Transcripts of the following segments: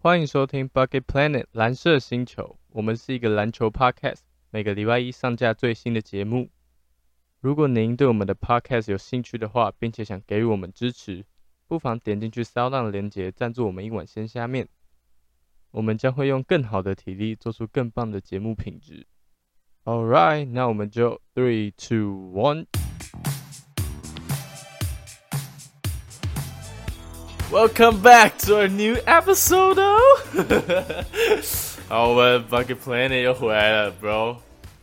欢迎收听 Bucket Planet 蓝色星球，我们是一个篮球 podcast，每个礼拜一上架最新的节目。如果您对我们的 podcast 有兴趣的话，并且想给予我们支持，不妨点进去 Sound 的链接赞助我们一碗鲜虾面，我们将会用更好的体力做出更棒的节目品质。All right，那我们就 three two one。Welcome back to our new episode 哦！好，我们 Bucket Planet 又回来了，Bro。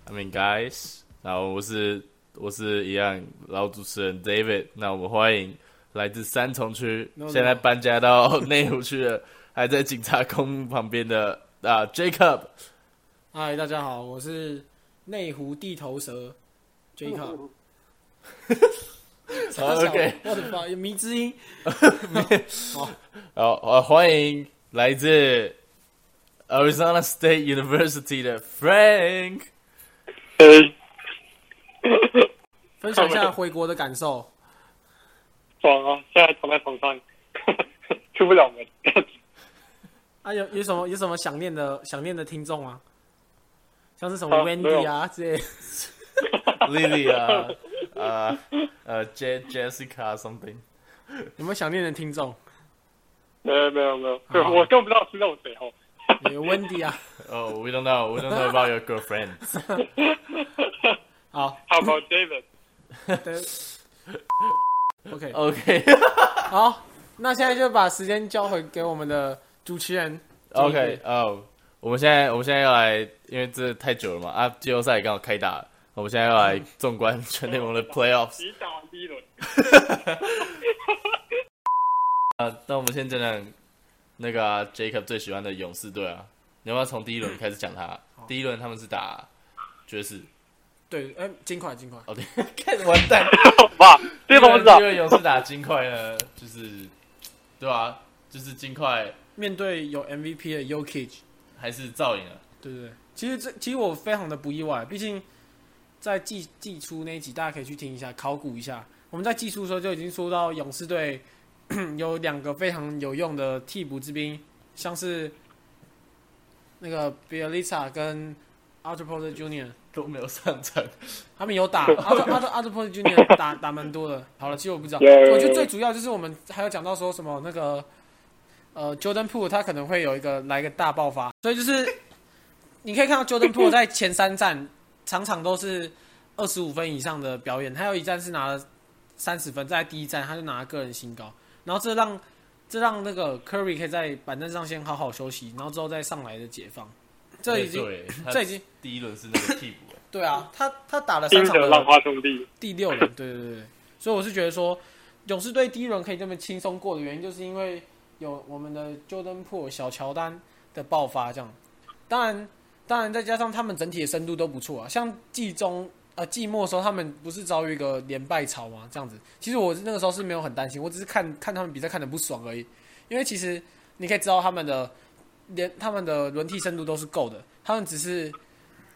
I mean guys，然后我是我是一样老主持人 David。那我们欢迎来自三重区，现在搬家到内湖区了，还在警察公墓旁边的啊 Jacob。嗨，大家好，我是内湖地头蛇 Jacob。好，OK，我的妈，有迷之音。好，好，欢迎来自 Arizona State University 的 Frank。分享一下回国的感受。爽啊！现在躺在床上，出不了门。啊，有有什么有什么想念的想念的听众吗？像是什么 Wendy 啊这些，Lily 啊。呃呃，J Jessica something，有没有想念的听众？没有没有没有，我根本不知道是那种谁哦。有 Wendy 啊。哦，We don't know, we don't know about your girlfriend. 好，How about David? OK OK，好，那现在就把时间交回给我们的主持人。OK，哦，我们现在我们现在要来，因为这太久了嘛，啊，季后赛刚好开打。我们现在要来纵观全联盟的 Playoffs。你打完第一轮。啊，那我们先讲讲那个 Jacob 最喜欢的勇士队啊。你要不要从第一轮开始讲他？第一轮他们是打爵士。对，哎，金块，金块。哦，对，开始完蛋。哇，这帮我知道。因为勇士打金块呢，就是，对啊？就是金块面对有 MVP 的 Yokich，还是造影了。对对对，其实这其实我非常的不意外，毕竟。在季季初那一集，大家可以去听一下，考古一下。我们在季初的时候就已经说到，勇士队 有两个非常有用的替补之兵，像是那个 Bielitsa 跟 Arthur Porter Jr. 都没有上场，他们有打 Arthur Arthur Arthur Porter Jr. 打打蛮多的。好了，其实我不知道，我觉得最主要就是我们还有讲到说什么那个呃 Jordan Poole 他可能会有一个来一个大爆发，所以就是你可以看到 Jordan Poole 在前三站。场场都是二十五分以上的表演，他有一站是拿了三十分，在第一站他就拿了个人新高，然后这让这让那个 Curry 可以在板凳上先好好休息，然后之后再上来的解放。这已经这已经第一轮是那个替补。对啊，他他打了三场的浪花兄弟第六轮，对对对，所以我是觉得说勇士队第一轮可以这么轻松过的原因，就是因为有我们的 Jordan Po 小乔丹的爆发，这样当然。当然，再加上他们整体的深度都不错啊。像季中呃季末的时候，他们不是遭遇一个连败潮吗？这样子，其实我那个时候是没有很担心，我只是看看他们比赛看的不爽而已。因为其实你可以知道他们的连他们的轮替深度都是够的，他们只是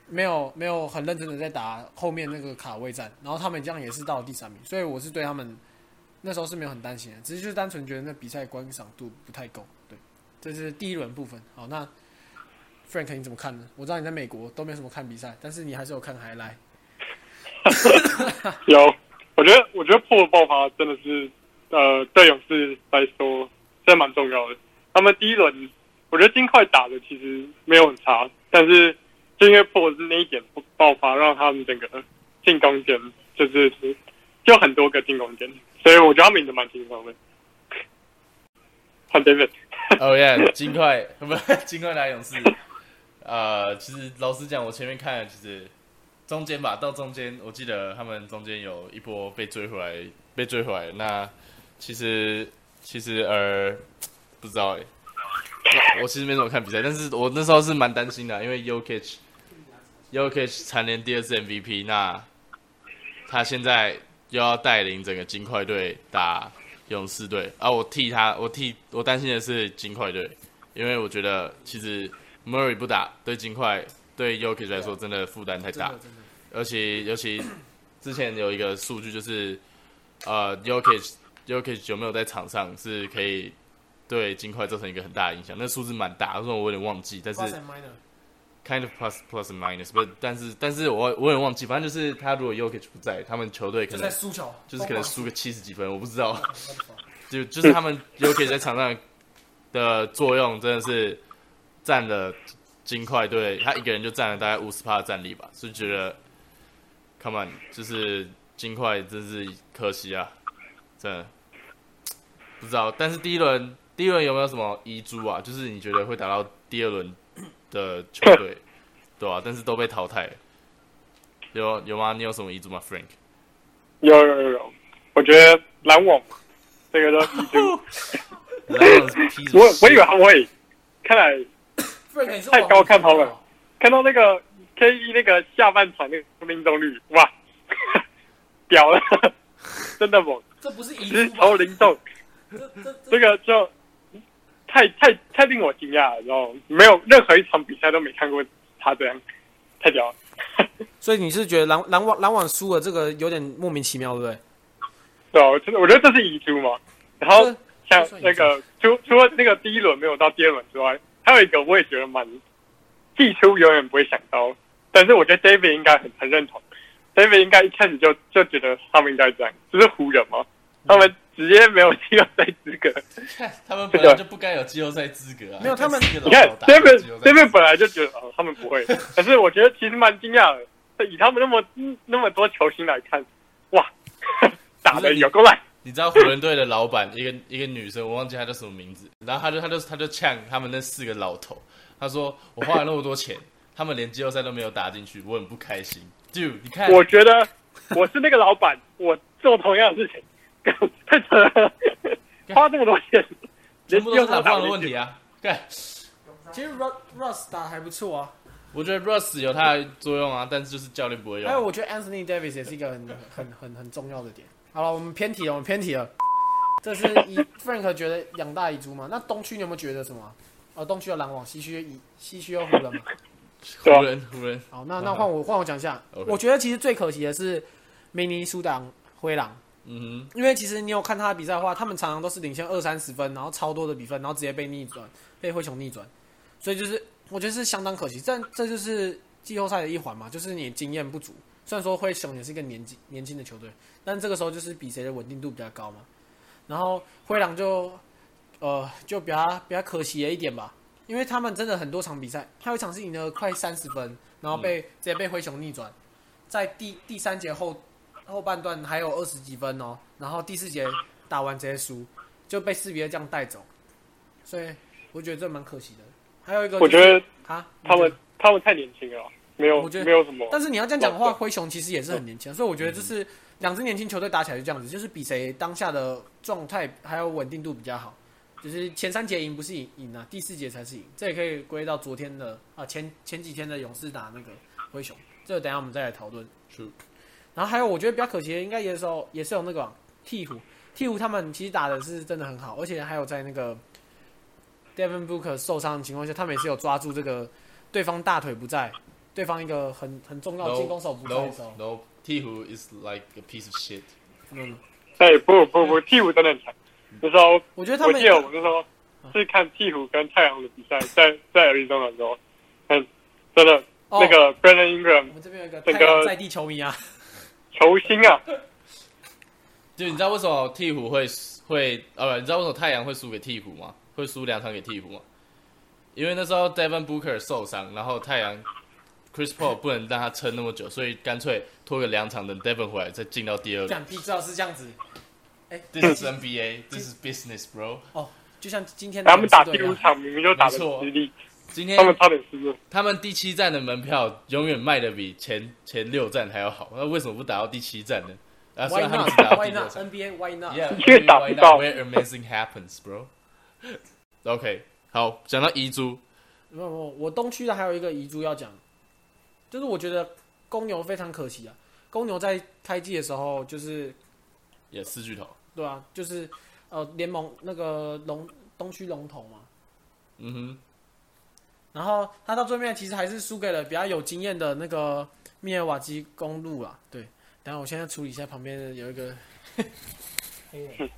没有没有很认真的在打后面那个卡位战，然后他们这样也是到了第三名，所以我是对他们那时候是没有很担心的，只是就是单纯觉得那比赛观赏度不太够。对，这是第一轮部分。好，那。Frank，你怎么看呢？我知道你在美国都没什么看比赛，但是你还是有看还来。有，我觉得我觉得破爆发真的是呃对勇士来说真的蛮重要的。他们第一轮我觉得金块打的其实没有很差，但是就因为破是那一点爆发，让他们整个进攻点就是就很多个进攻点，所以我觉得他们赢得蛮轻松的。换 David。哦耶，金块不金块打勇士。呃，其实老实讲，我前面看，其实中间吧，到中间，我记得他们中间有一波被追回来，被追回来。那其实其实呃，不知道哎，我其实没怎么看比赛，但是我那时候是蛮担心的，因为 Yokich，Yokich 蝉联第二次 MVP，那他现在又要带领整个金块队打勇士队，啊，我替他，我替我担心的是金块队，因为我觉得其实。Murray 不打对金块对 y o k i 来说真的负担太大，而且尤其之前有一个数据就是，呃 y o k i y o k i 有没有在场上是可以对金块造成一个很大的影响，那数字蛮大，虽然我有点忘记，但是 kind of plus plus and minus，不，但是但是我我有点忘记，反正就是他如果 Yokich 不在，他们球队可能输球，就是可能输个七十几分，我不知道。就就是他们 Yokich 在场上的作用真的是占了金块队，他一个人就占了大概五十趴的战力吧，是觉得 come on，就是金块真是可惜啊，真的不知道。但是第一轮第一轮有没有什么遗珠啊？就是你觉得会打到第二轮的球队，对吧、但是都被淘汰了，有有吗？你有什么遗珠吗，Frank？有有有有，我觉得篮网这个都遗珠，我我以为他们会，看来 Frank 你是太高看他们了。看到那个 K 一那个下半场那个命中率，哇，屌了，真的猛，这不是遗直珠吧投？灵动，这这这个就太太太令我惊讶了，然后没有任何一场比赛都没看过他这样，太屌了。所以你是觉得篮篮网篮网输了这个有点莫名其妙，对不对？对啊，我真的我觉得这是遗珠嘛。然后像那个除除了那个第一轮没有到第二轮之外，还有一个我也觉得蛮季初永远不会想到，但是我觉得 David 应该很很认同，David 应该一开始就就觉得他们应该这样，就是湖人嘛，他们直接没有季后赛资格。他们本来就不该有季后赛资格啊！没有他们你看 David 赛 David 本来就觉得哦他们不会，可是我觉得其实蛮惊讶的，以他们那么那么多球星来看，哇，打的有够烂。你知道湖人队的老板一个一个女生，我忘记她叫什么名字，然后她就她就她就呛他们那四个老头，她说我花了那么多钱，他们连季后赛都没有打进去，我很不开心。Dude，你看，我觉得我是那个老板，我做同样的事情，太扯了，花这么多钱，全部都是打老放的问题啊！对，其实 Russ Russ 打得还不错啊，我觉得 Russ 有他的作用啊，但是就是教练不会用。还有我觉得 Anthony Davis 也是一个很很很很重要的点。好了，我们偏题了，我们偏题了。这是以 Frank 觉得养大遗珠嘛？那东区你有没有觉得什么？呃，东区有篮网，西区以西区有湖人嘛？湖人，湖人，好，那那换我换我讲一下。我觉得其实最可惜的是明尼苏达灰狼，嗯哼因为其实你有看他的比赛的话，他们常常都是领先二三十分，然后超多的比分，然后直接被逆转，被灰熊逆转，所以就是我觉得是相当可惜。但这就是季后赛的一环嘛，就是你经验不足。虽然说灰熊也是一个年纪年轻的球队，但这个时候就是比谁的稳定度比较高嘛。然后灰狼就呃就比较比较可惜了一点吧，因为他们真的很多场比赛，还有一场是赢了快三十分，然后被、直接被灰熊逆转，在第第三节后后半段还有二十几分哦，然后第四节打完直接输，就被四比二这样带走，所以我觉得这蛮可惜的。还有一个、就是，我觉得啊，他们他们太年轻了，没有我觉得没有什么。但是你要这样讲的话，灰熊其实也是很年轻，所以我觉得就是两支年轻球队打起来就这样子，就是比谁当下的状态还有稳定度比较好。就是前三节赢不是赢赢啊，第四节才是赢，这也可以归到昨天的啊前前几天的勇士打那个灰熊，这个等一下我们再来讨论。True 然后还有我觉得比较可惜的，应该也是有也是有那个啊鹈鹕，鹈鹕他们其实打的是真的很好，而且还有在那个 Devin Booker 受伤的情况下，他们也是有抓住这个对方大腿不在，对方一个很很重要进攻手不在的时候，no. 鹈鹕 is like a piece of shit. 嗯，对，不不不，鹈鹕真的很强。那时候我觉得他们我记得我那时候是看鹈鹕跟太阳的比赛，在在 Arizona 的时候，很真的哦那个 Brandon Ingram 我们这边有一个整个太阳在地球迷啊，球星啊，就你知道为什么鹈鹕会会呃，你知道为什么太阳会输给鹈鹕吗？会输两场给鹈鹕吗？因为那时候 Devin Booker 受伤，然后太阳 Chris Paul 不能让他撑那么久，所以干脆拖个两场，等 Devon 回来再进到第二轮。知道是这样子，This is NBA, this is business, bro。哦就像今天他们打第五场明明就打错今天他们差点失误。他们第七站的门票永远卖的比前前六站还要好，那为什么不打到第七站呢？啊，虽，Why 然他们只打 not? 到 Why not? NBA Why not? Yeah, 因为打不?到 Where amazing happens, bro. OK，好，讲到遗珠，没有没有，我东区的还有一个遗珠要讲，就是我觉得公牛非常可惜啊。公牛在开季的时候，就是也四巨头。对啊，就是呃联盟那个龙东区龙头嘛，嗯哼，然后他到最后面其实还是输给了比较有经验的那个密尔瓦基公路啊。对，等一下我现在处理一下旁边的有一个 黑人。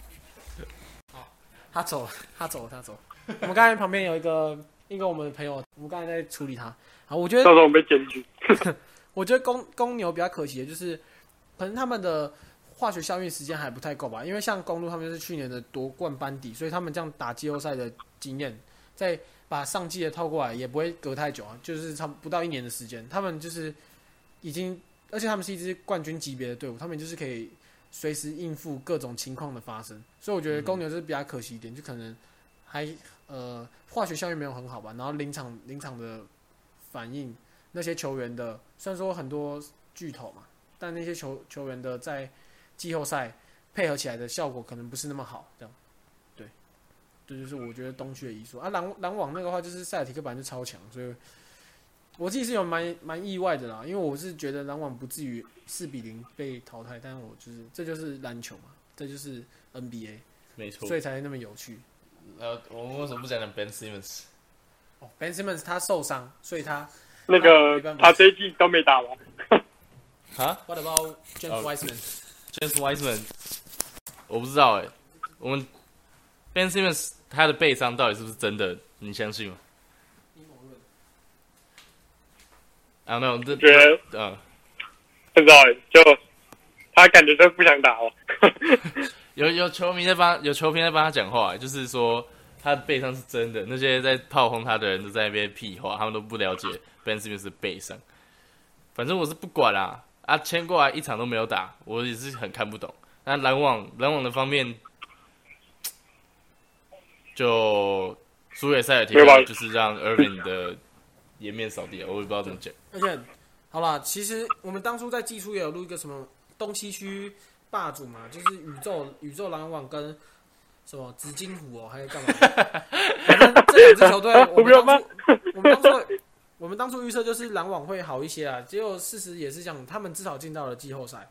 好，他走了，他走了，他走了。我们刚才旁边有一个一个我们的朋友，我们刚才在处理他。好，我觉得到时候我们被检举。我觉得公公牛比较可惜的就是，可能他们的化学效应时间还不太够吧。因为像公路他们是去年的夺冠班底，所以他们这样打季后赛的经验，再把上季的套过来也不会隔太久啊，就是差不到一年的时间。他们就是已经，而且他们是一支冠军级别的队伍，他们就是可以随时应付各种情况的发生。所以我觉得公牛就是比较可惜一点，就可能还呃化学效应没有很好吧，然后临场临场的反应。那些球员的，虽然说很多巨头嘛，但那些球球员的在季后赛配合起来的效果可能不是那么好，这样，对，这就是我觉得东区的遗书啊。篮篮网那个话就是塞尔提克本来就超强，所以我自己是有蛮蛮意外的啦，因为我是觉得篮网不至于四比零被淘汰，但是我就是这就是篮球嘛，这就是 NBA，没错。所以才那么有趣。呃，我们为什么不讲讲 Ben Simmons？哦，Ben Simmons 他受伤，所以他。那个他这一季都没打完。啊？What about James Wiseman？James Wiseman，我不知道哎。我们 Ben Simmons 他的背伤到底是不是真的？你相信吗？啊，没有，这觉得嗯，不知道哎，就他感觉就不想打了。有有球迷在帮，有球迷在帮他讲话，就是说他的背上是真的。那些在炮轰他的人都在那边屁话，他们都不了解。Ben Simmons 背上，反正我是不管啦。啊，签过来一场都没有打，我也是很看不懂。那篮网，篮网的方面，就输给塞尔提克，就是让 Irving 的颜面扫地啊！我也不知道怎么讲。而且，好啦，其实我们当初在技术也有录一个什么东西区霸主嘛，就是宇宙宇宙篮网跟什么紫金虎哦，还有干嘛？反正这两支球队，我们当初我们当初。我们当初预测就是篮网会好一些啊，结果事实也是这样，他们至少进到了季后赛。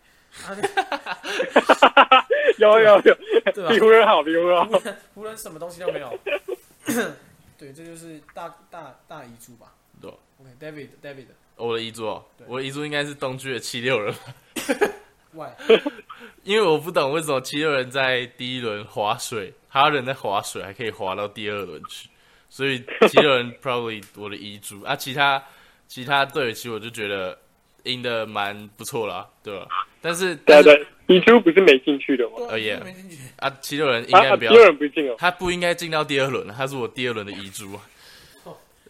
有 有有，对吧？比湖人好，比湖人好。湖人什么东西都没有。对，这就是大大大遗珠吧。对，OK，David，David。我的遗珠哦，我的遗珠应该是东区的七六人。因为我不懂为什么七六人在第一轮划水，他人在划水，还可以划到第二轮去。所以七六人 probably 我的遗珠啊，其他其他队其实我就觉得赢的蛮不错啦，对吧？但是对对，遗珠不是没进去的吗？呃也啊，七六人应该不要，七六人不进哦，他不应该进到第二轮，他是我第二轮的遗珠。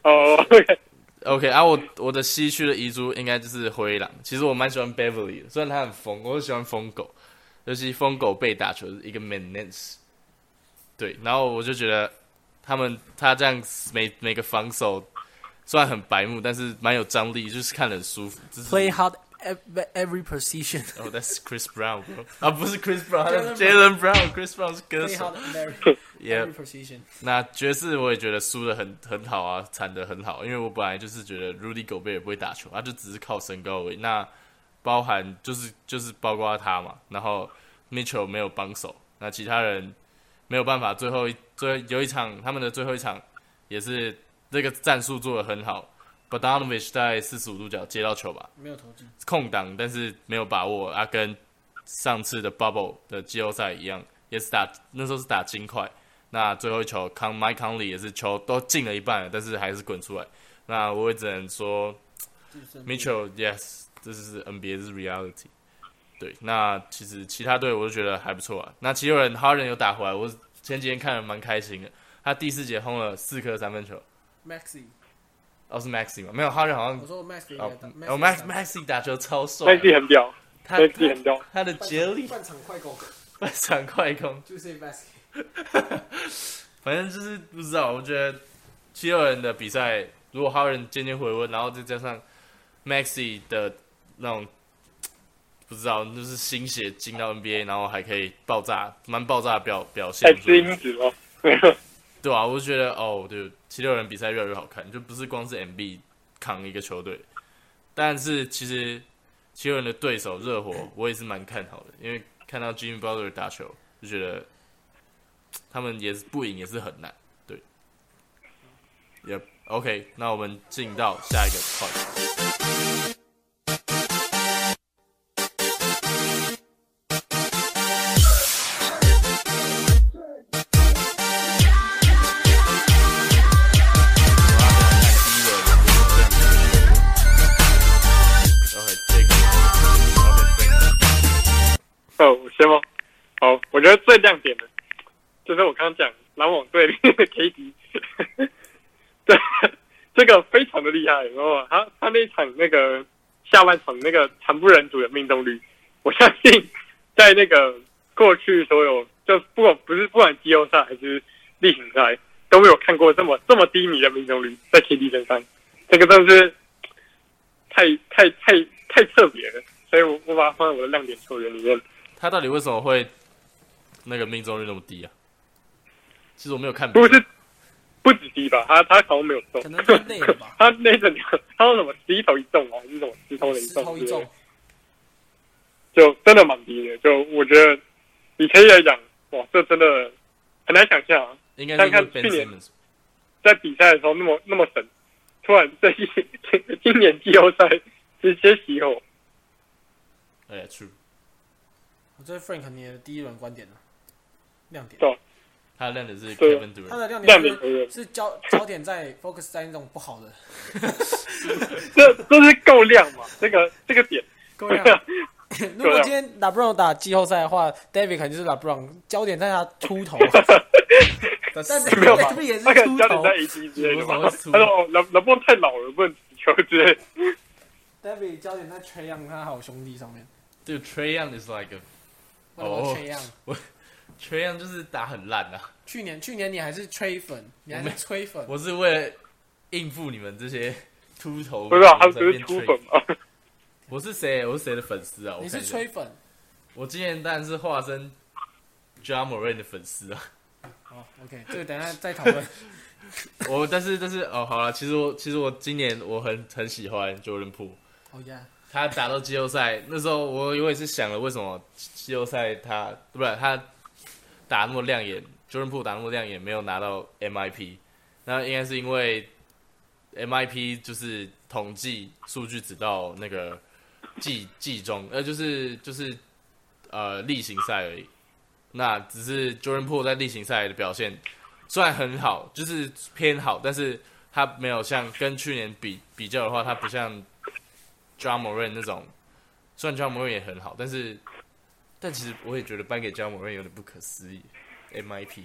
哦 ，OK，啊，我我的西区的遗珠应该就是灰狼。其实我蛮喜欢 Beverly 的，虽然他很疯，我喜欢疯狗，尤其疯狗被打球是一个 maintenance。对，然后我就觉得。他们他这样每每个防守虽然很白目，但是蛮有张力，就是看着很舒服。Play hard every position。哦，That's Chris Brown，啊，不是 Chris Brown，是 Jalen Brown。Chris Brown 是歌手。Every position。那爵士我也觉得输的很很好啊，惨的很好，因为我本来就是觉得 Rudy Gobert 也不会打球，他就只是靠身高而已。那包含就是就是包括他嘛，然后 Mitchell 没有帮手，那其他人。没有办法，最后一最有一场，他们的最后一场也是这个战术做的很好。Badanovich 在四十五度角接到球吧，没有投进，空档，但是没有把握。啊，跟上次的 Bubble 的季后赛一样，也是打那时候是打金块。那最后一球，康 Mike Conley 也是球都进了一半，但是还是滚出来。那我也只能说，Mitchell Yes，这是 NBA 是 reality。对，那其实其他队我都觉得还不错啊。那其有人哈人有打回来，我前几天看了蛮开心的。他第四节轰了四颗三分球。Maxi，哦是 Maxi 吗？没有哈人好像。我说 Maxi，哦 Max Maxi 打球超帅。Maxi 很屌，Maxi 很屌。他的接力。半场快攻。半场快攻。就是 Maxi。反正就是不知道，我觉得七六人的比赛，如果哈人渐渐回温，然后再加上 Maxi 的那种。不知道，就是新血进到 NBA，然后还可以爆炸，蛮爆炸的表表现。太因子哦，对啊，我就觉得哦，对，七六人比赛越来越好看，就不是光是 MB 扛一个球队，但是其实七六人的对手热火，我也是蛮看好的，因为看到 Jimmy Butler 打球，就觉得他们也是不赢也是很难，对。也 OK，那我们进到下一个话就是我刚刚讲篮网队的 KD，对，这个非常的厉害。然后他他那场那个下半场那个惨不忍睹的命中率，我相信在那个过去所有就不管不是不管季后赛还是例行赛都没有看过这么这么低迷的命中率在 KD 身上，这个真的是太太太太特别了。所以我我把它放在我的亮点球员里面。他到底为什么会那个命中率那么低啊？其实我没有看，不是不止低吧？他他好像没有中，可能太累了吧？他那整个他说什么十一投一中啊，还是什么十投一十中？投一中，就真的蛮低的。就我觉得以前来讲，哇，这真的很难想象啊！应该是看去年在比赛的时候那么那么神，突然这一 今年季后赛直接熄火。哎，True，这是 Frank 你的第一轮观点了，亮点。对他的亮点是 Kevin 他 Durant，的亮亮点是焦焦点在 focus 在那种不好的，这这是够亮嘛？这个这个点，各位啊。如果今天 LeBron 打季后赛的话，David 肯定是 LeBron，焦点在他秃头，但是没有吧秃头焦点在 AD 之类的吧为什么会？秃他说哦，老老波太老了，不能持球之类。，David 焦点在 Trey Young 他好兄弟上面。对 Trey Young is like a 哦 Trey Young？Trey Young 就是打很烂啊。去年去年你还是吹粉，你还是吹粉，我是为了应付你们这些秃头，不知道他不是在那边吹出粉吗？我是谁？我是谁的粉丝啊？你是吹粉。我今年当然是化身 Ja Moran 的粉丝啊。好，OK，这个等一下再讨论。我但是但是哦，好了，其实我其实我今年我很很喜欢 Jordan Po，哦呀，他打到季后赛那时候我我也是想了为什么季后赛他不是他打那么亮眼，Jordan Po 打那么亮眼没有拿到 MIP，那应该是因为 MIP 就是统计数据只到那个季季中，呃就是就是呃例行赛而已。那只是 Jordan Po 在例行赛的表现虽然很好，就是偏好，但是他没有像跟去年比比较的话，他不像 John Moran 那种，虽然 John Moran 也很好，但是但其实我也觉得颁给 John Moran 有点不可思议。MIP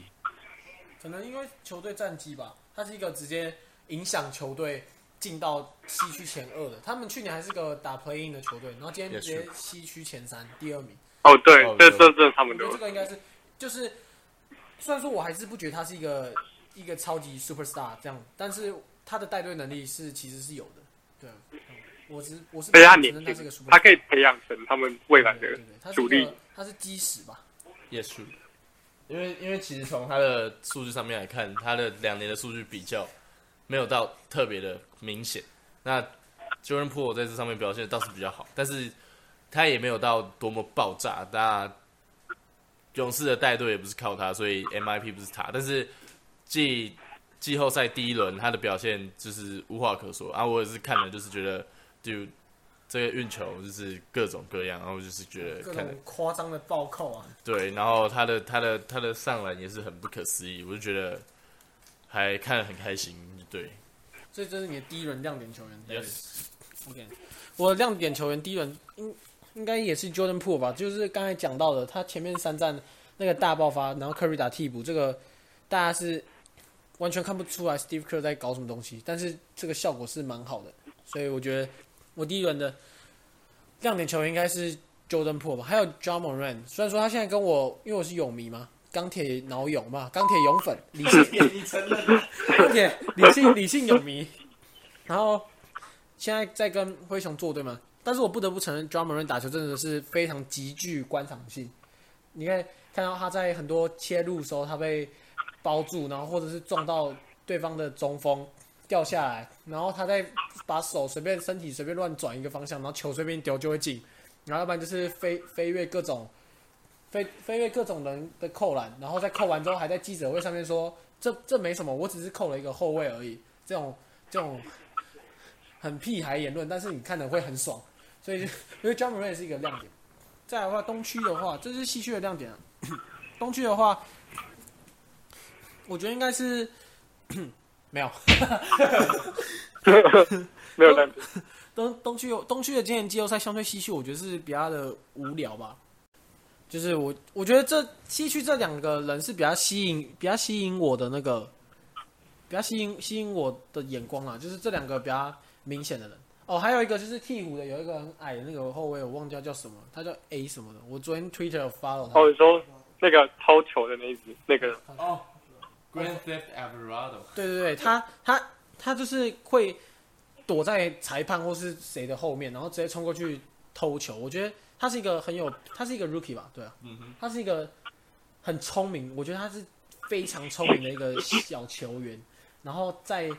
可能因为球队战绩吧，他是一个直接影响球队进到西区前二的。他们去年还是个打 playing 的球队，然后今天直接西区前三，第二名。哦，对哦，这对这这是他们我觉的得这个应该是，就是虽然说我还是不觉得他是一个一个超级 superstar 这样，但是他的带队能力是其实是有的。对，嗯我是我是而且他年他是个轻 superstar，，他可以培养成他们未来的对对对，他是主力一个。他是基石吧？也是，因为因为其实从他的数据上面来看，他的两年的数据比较没有到特别的明显。那 Jordan Po 在这上面表现倒是比较好，但是他也没有到多么爆炸。那勇士的带队也不是靠他，所以 MIP 不是他。但是季季后赛第一轮他的表现就是无话可说啊！我也是看了，就是觉得就这个运球就是各种各样，然后就是觉得各种夸张的暴扣啊！对，然后他的他的他的上篮也是很不可思议，我就觉得还看得很开心。对所以这是你的第一轮亮点球员。，yes，OK，我的亮点球员第一轮应应该也是 Jordan Po 吧，就是刚才讲到的，他前面三战那个大爆发，然后 Curry 打替补，这个大家是完全看不出来 Steve Kerr 在搞什么东西，但是这个效果是蛮好的，所以我觉得我第一轮的亮点球员应该是 Jordan Po 吧，还有 John Moran，虽然说他现在跟我，因为我是泳迷嘛，钢铁脑泳嘛，钢铁泳粉，理性你承认？钢铁理性理性泳迷，然后现在在跟灰熊作对嘛，但是我不得不承认 d r u m m e r 打球真的是非常极具观赏性。你看看到他在很多切入的时候，他被包住，然后或者是撞到对方的中锋掉下来，然后他再把手随便身体随便乱转一个方向，然后球随便丢就会进，然后要不然就是飞飞越各种飞飞越各种人的扣篮，然后在扣完之后还在记者会上面说这这没什么，我只是扣了一个后卫而已，这种这种很屁孩言论，但是你看的会很爽，所以 因为 John Moran 也是一个亮点。再来的话，东区的话，这是西区的亮点、啊。东区的话，我觉得应该是没有没有。东东区有东区的今年季后赛相对西区，我觉得是比较的无聊吧。就是我我觉得这西区这两个人是比较吸引比较吸引我的那个比较吸引吸引我的眼光啊，就是这两个比较明显的人。哦，还有一个就是鹈鹕的有一个很矮的那个后卫，我忘记叫什么，他叫 A 什么的。我昨天 Twitter 有 follow 他。哦，你说那个掏球的那一只那个人，哦，Grand Theft Alvarado，对对对，他他他就是会躲在裁判或是谁的后面，然后直接冲过去偷球。我觉得他是一个很有，他是一个 rookie 吧？对啊，嗯哼，他是一个很聪明，我觉得他是非常聪明的一个小球员。然后在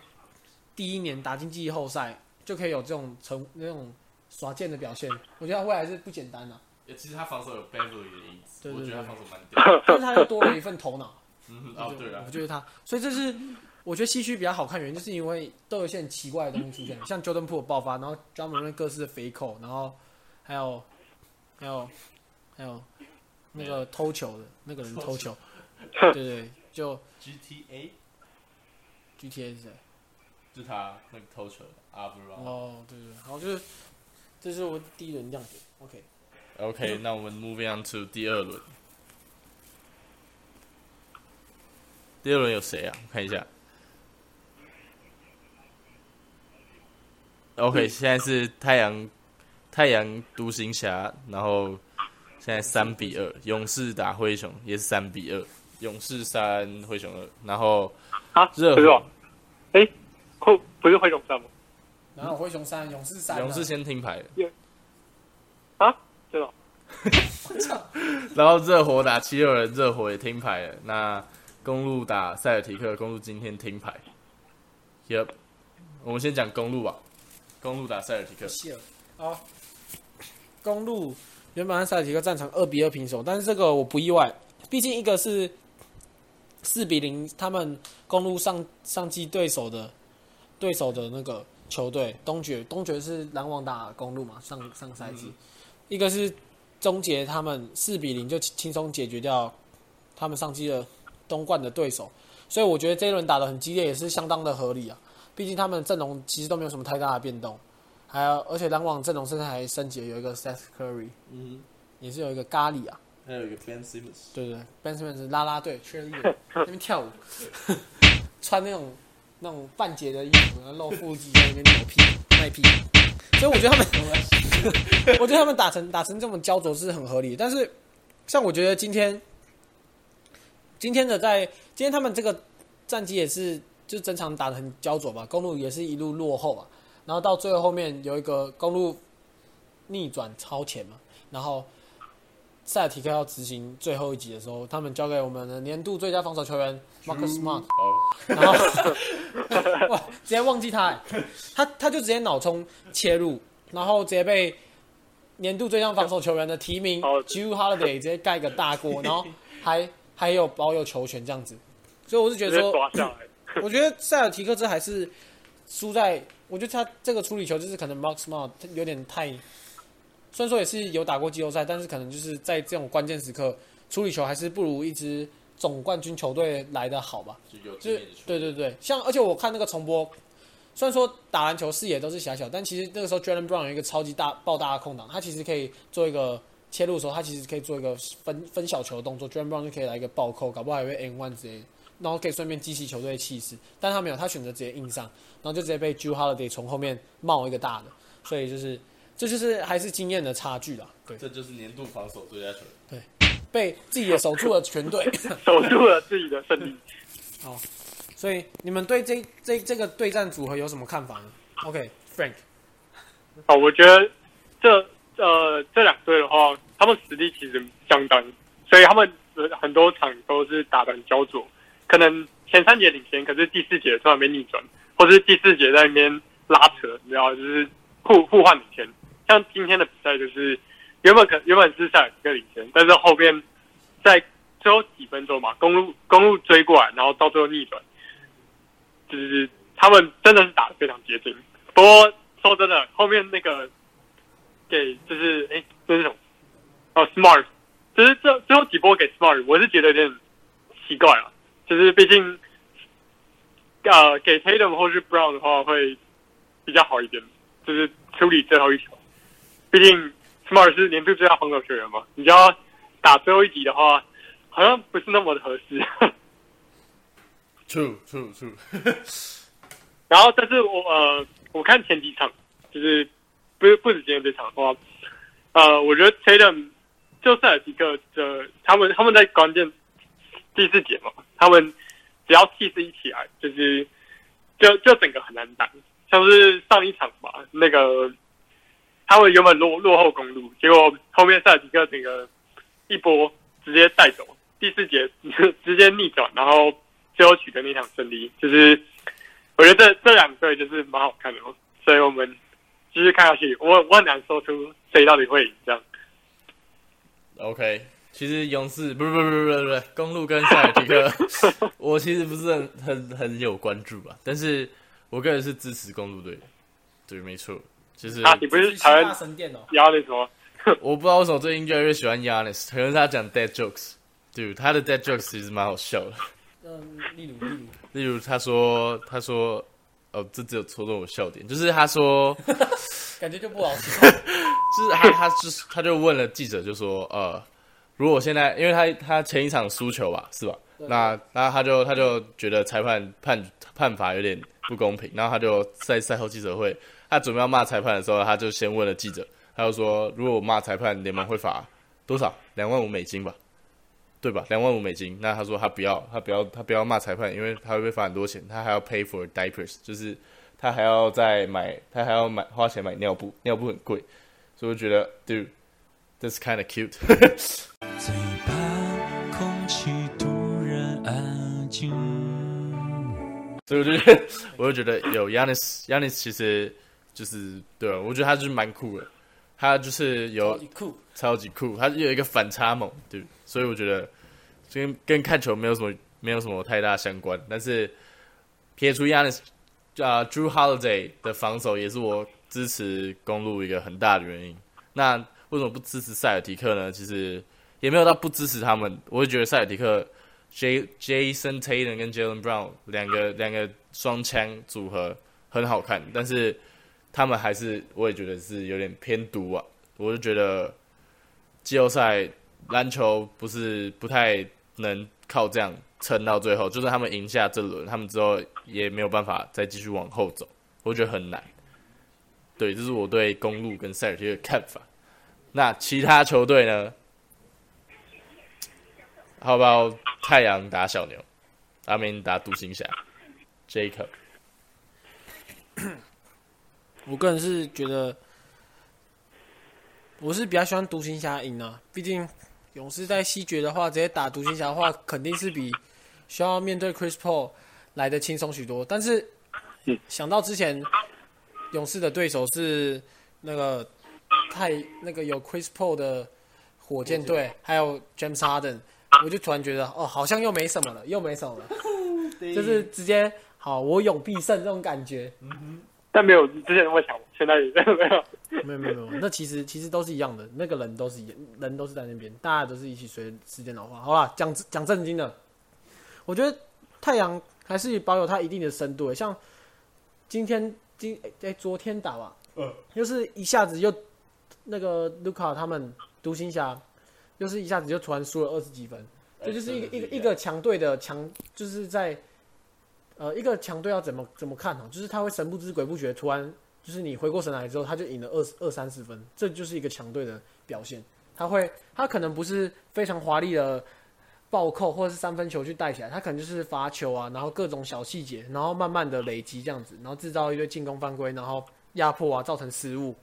第一年打进季后赛，就可以有这种成那种耍剑的表现，我觉得他未来是不简单的、啊欸其实他防守有 Beverly 的影子，对对对我觉得他防守蛮屌。但是他又多了一份头脑。嗯哼，哦对了我，觉得他，所以这是我觉得西区比较好看的原因，就是因为都有一些很奇怪的东西出现，像 Jordan Po 爆发，然后 m o r 各式的肥扣，然后还有还有还有那个偷球的那个人偷球，对对，就 GTA GTA 是谁？就是他那个偷球的 Alvarado。哦，对对，然后，就是这是我第一轮亮点。OK，OK，那我们 moving on to 第二轮。第二轮有谁啊？我看一下。OK，现在是太阳太阳独行侠，然后现在三比二，勇士打灰熊也是三比二，勇士三灰熊二，然后啊，热火？哎，会不是灰熊三吗？然后灰熊三，勇士三啊，勇士先听牌了，啊，真的哦？然后热火打七六人，热火也听牌了。那公路打塞尔提克，公路今天听牌。Yep，我们先讲公路吧。公路打塞尔提克。好，公路原本和塞尔提克战场二比二平手，但是这个我不意外，毕竟一个是四比零，他们公路上上季对手的对手的那个球队东决，东决是篮网打公路嘛，上上赛季，一个是终结他们四比零就轻轻松解决掉他们上季的东冠的对手，所以我觉得这一轮打得很激烈，也是相当的合理啊。毕竟他们阵容其实都没有什么太大的变动，还有而且篮网阵容甚至还升级了，有一个 Seth Curry，嗯。也是有一个咖喱啊，还有一个 Ben Simmons，对对对，Ben Simmons 是啦啦队 cheerleader 那边跳舞，穿那种那种半截的衣服，然后露腹肌在那边扭屁 卖屁，所以我觉得他们，我觉得他们打成打成这种焦灼是很合理，但是像我觉得今天今天的在今天他们这个战绩也是就整场打得很焦灼嘛，公路也是一路落后啊，然后到最后后面有一个公路逆转超前嘛，然后塞尔提克要执行最后一集的时候，他们交给我们的年度最佳防守球员 Marcus Smart，哦，然后 哇，直接忘记他欸，他他就直接脑冲切入，然后直接被年度最佳防守球员的提名哦 Jew Holiday 直接盖个大锅，然后还还有保有球权这样子，所以我是觉得说。我觉得塞尔提克这还是输在，我觉得他这个处理球就是可能 Mark Smart 有点太，虽然说也是有打过季后赛，但是可能就是在这种关键时刻处理球还是不如一支总冠军球队来的好吧。就是对对对，像而且我看那个重播，虽然说打篮球视野都是狭小，但其实那个时候 Jalen Brown 有一个超级大爆大的空档，他其实可以做一个切入的时候，他其实可以做一个分分小球的动作，Jalen Brown 就可以来一个暴扣，搞不好还会 N one 之类的，然后可以顺便激起球队的气势。但他没有，他选择直接硬上，然后就直接被 Jew Holiday 从后面冒一个大的，所以就是这就是还是经验的差距啦。对，这就是年度防守最佳球员。对被自己的守住了全队。守住了自己的胜利。好所以你们对这这这个对战组合有什么看法呢？OK，Frank，、哦，我觉得这呃这两队的话，他们实力其实相当，所以他们很多场都是打得很焦灼。可能前三节领先，可是第四节突然被逆转，或是第四节在那边拉扯，你知道，就是互互换领先。像今天的比赛就是原本可原本是塞尔提克领先，但是后边在最后几分钟嘛，公路公路追过来，然后到最后逆转，就是他们真的是打得非常接近。不过说真的，后面那个给就是哎，这是什么？哦，Smart，就是这最后几波给 Smart，我是觉得有点奇怪啊。就是毕竟呃给 Tatum 或是 Brown 的话会比较好一点，就是处理最后一球。毕竟 Smart 是年度最佳防守球员嘛，你就要打最后一集的话，好像不是那么的合适。True True True，然后，但是我呃，我看前几场，就是不是不止今天这场的话，呃，我觉得 Tatum 就塞尔提克的他们他们在关键第四节嘛，他们只要气势一起来，就是就就整个很难打。像是上一场吧，那个他们原本落落后公路，结果后面塞尔提克整个一波直接带走，第四节直接逆转，然后最后取得那场胜利，就是。我觉得这这两队就是蛮好看的，所以我们继续看下去。我我很难说出谁到底会赢这样。OK，其实勇士不是不是不是不是不是公路跟塞尔提克，我其实不是很很很有关注吧，但是我个人是支持公路队的。对，没错，就是啊，你不是台湾神殿哦，压力什么？我不知道为什么最近越来越喜欢 Yanis，可能是他讲 dead jokes，对，他的 dead jokes 其实蛮好笑的。嗯，例如例如，例如他说他说哦，这只有戳中我笑点，就是他说 感觉就不好笑。就是他他就是他就问了记者，就说呃，如果现在因为他他前一场输球吧，是吧？那那他就他就觉得裁判判判罚有点不公平，然后他就在赛后记者会，他准备要骂裁判的时候，他就先问了记者，他就说如果我骂裁判，联盟会罚多少？两万五美金吧，对吧？两万五美金。那他说他不要，他不要，他不要骂裁判，因为他会被罚很多钱，他还要 pay for diapers，就是他还要再买，他还要买花钱买尿布，尿布很贵，所以我觉得，dude，that's kind of cute。最怕空气突然安静。所以我就觉得，我就觉得有 Yanis，Yanis 其实就是对啊，我觉得他就是蛮酷的，他就是有超级酷，超级酷，他有一个反差萌，对，所以我觉得跟跟看球没有什么没有什么太大相关，但是撇除 Yanis 啊、Drew Holiday 的防守也是我支持公路一个很大的原因。那为什么不支持塞尔提克呢？其实也没有到不支持他们，我会觉得塞尔提克 J Jason Tatum 跟 Jalen Brown 两个两个双枪组合很好看，但是他们还是我也觉得是有点偏毒啊。我就觉得季后赛篮球不是不太能靠这样撑到最后，就算他们赢下这轮，他们之后也没有办法再继续往后走，我觉得很难。对，这是我对公路跟塞尔提克的看法。那其他球队呢？好不好？太阳打小牛，阿明打独行侠，Jacob。我个人是觉得，我是比较喜欢独行侠赢啊。毕竟勇士在西决的话，直接打独行侠的话，肯定是比需要面对 Chris Paul 来的轻松许多。但是嗯想到之前勇士的对手是那个太那个有 Chris Paul 的火箭队，还有 James Harden，我就突然觉得哦，好像又没什么了，又没什么了，就是直接好我勇必胜这种感觉。嗯但没有之前那么强，现在也没有。没有没有没有，那其实其实都是一样的，那个人都是一人都是在那边，大家都是一起随时间老化。好吧，讲讲正经的，我觉得太阳还是保有它一定的深度，像今天今哎、昨天打吧，嗯，又是一下子又那个卢卡他们独行侠，就是一下子就突然输了二十几分，这就是一个一个一个强队的强，就是在呃一个强队要怎么怎么看哈，就是他会神不知鬼不觉，突然就是你回过神来之后，他就赢了二二三十分，这就是一个强队的表现。他会，他可能不是非常华丽的暴扣或者是三分球去带起来，他可能就是罚球啊，然后各种小细节，然后慢慢的累积这样子，然后制造一堆进攻犯规，然后压迫啊，造成失误，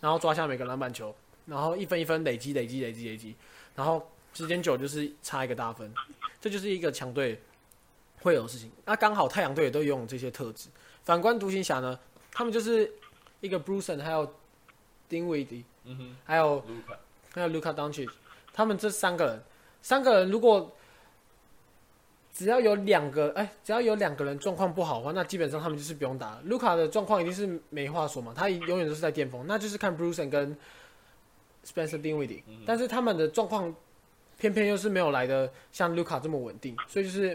然后抓下每个篮板球，然后一分一分累积累积累积累积，然后时间久就是差一个大分，这就是一个强队会有的事情。那刚好太阳队也都拥有这些特质。反观独行侠呢，他们就是一个 Bruce 还有丁威迪，嗯哼，还有卢卡，还有 Luka Doncic，他们这三个人，三个人如果只要有两个，哎，只要有两个人状况不好的话，那基本上他们就是不用打。卢卡的状况一定是没话说嘛，他永远都是在巅峰，那就是看 Bruce 跟 Spencer Dinwiddie，、但是他们的状况偏偏又是没有来的像卢卡这么稳定，所以就是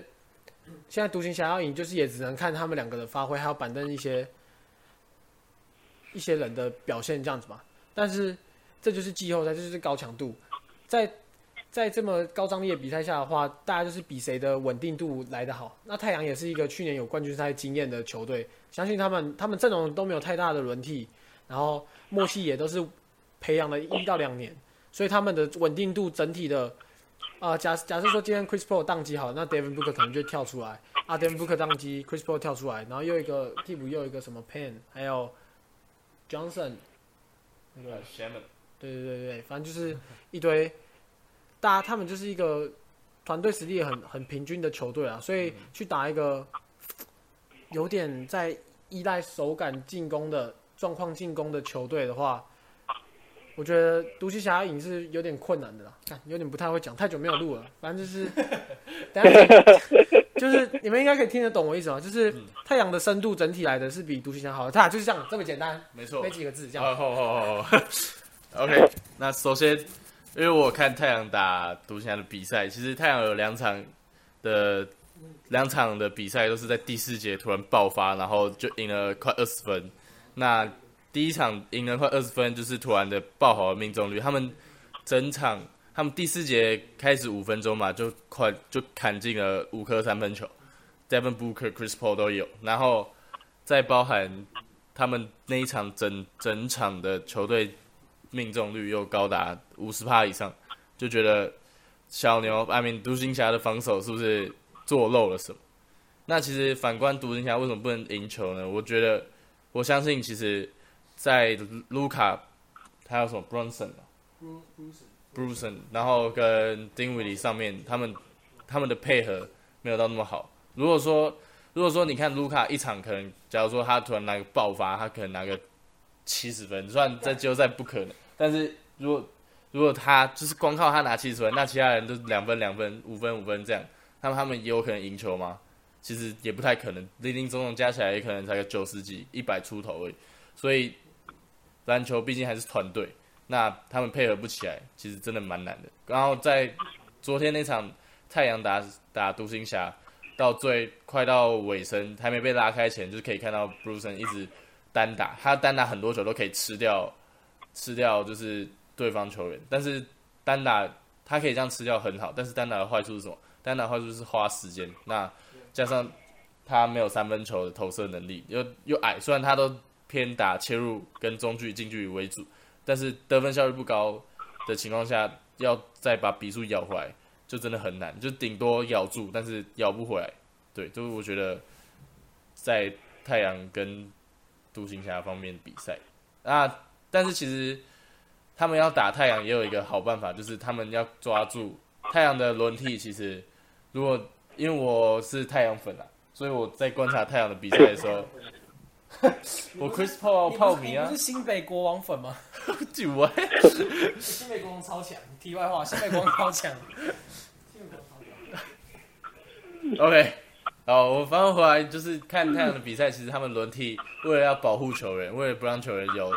现在独行侠要赢，就是也只能看他们两个的发挥，还有板凳一些一些人的表现这样子吧。但是这就是季后赛，这就是高强度。在在这么高张力的比赛下的话，大家就是比谁的稳定度来得好。那太阳也是一个去年有冠军赛经验的球队，相信他们他们阵容都没有太大的轮替，然后默契也都是培养了一到两年，所以他们的稳定度整体的。啊、假假设说今天 Chris Paul 宕机好，那 Devin Booker 可能就跳出来，啊，Devin Booker 宕机，Chris Paul 跳出来，然后又一个替补又一个什么 Pen，还有 Johnson，那个 Shaman 对对对对，反正就是一堆，大家他们就是一个团队实力很很平均的球队啊，所以去打一个有点在依赖手感进攻的状况进攻的球队的话，我觉得独行侠影是有点困难的啦，看有点不太会讲，太久没有录了，反正就是，等一下就是你们应该可以听得懂我意思吗？就是太阳的深度整体来的是比独行侠好的，它就是这样这么简单，没错没。几个字这好样。好好好好 OK，那首先，因为我看太阳打独行侠的比赛，其实太阳有两场的两场的比赛都是在第四节突然爆发，然后就赢了快二十分。那第一场赢了快二十分，就是突然的爆好的命中率。他们整场，他们第四节开始五分钟嘛，就快就砍进了五颗三分球，Devin Booker、Chris Paul 都有，然后再包含他们那一场整整场的球队命中率又高达五十趴以上，就觉得小牛，I mean 独行侠的防守是不是做漏了什么？那其实反观独行侠为什么不能赢球呢？我觉得，我相信其实，在卢卡还有什么 Brunson 啊 Bruson，然后跟丁威迪上面，他们他们的配合没有到那么好。如果说如果说你看卢卡一场可能，假如说他突然拿个爆发，他可能拿个七十分，虽然在季后赛不可能，但是如果如果他就是光靠他拿七十分，那其他人都是两分两分、五分五分这样，那么他们也有可能赢球吗？其实也不太可能，零零总总加起来也可能才个九十几、一百出头而已。所以篮球毕竟还是团队，那他们配合不起来，其实真的蛮难的。然后在昨天那场太阳打打独行侠，到最快到尾声还没被拉开前，就是可以看到 Bruce 一直单打，他单打很多球都可以吃掉吃掉就是对方球员，但是单打他可以这样吃掉很好，但是单打的坏处是什么？单打坏处是花时间，那加上他没有三分球的投射能力，又又矮，虽然他都偏打切入跟中距近距离为主，但是得分效率不高的情况下，要再把比数咬回来，就真的很难，就顶多咬住，但是咬不回来。对，就是我觉得在太阳跟独行侠方面比赛，那但是其实他们要打太阳也有一个好办法，就是他们要抓住太阳的轮替。其实如果因为我是太阳粉啊，所以我在观察太阳的比赛的时候，我 Chris Paul 泡迷啊你不，是新北国王粉吗？就我新北国王超强。题外话，新北国王超强。OK，好，我反正回来就是看太阳的比赛，其实他们轮替为了要保护球员，为了不让球员有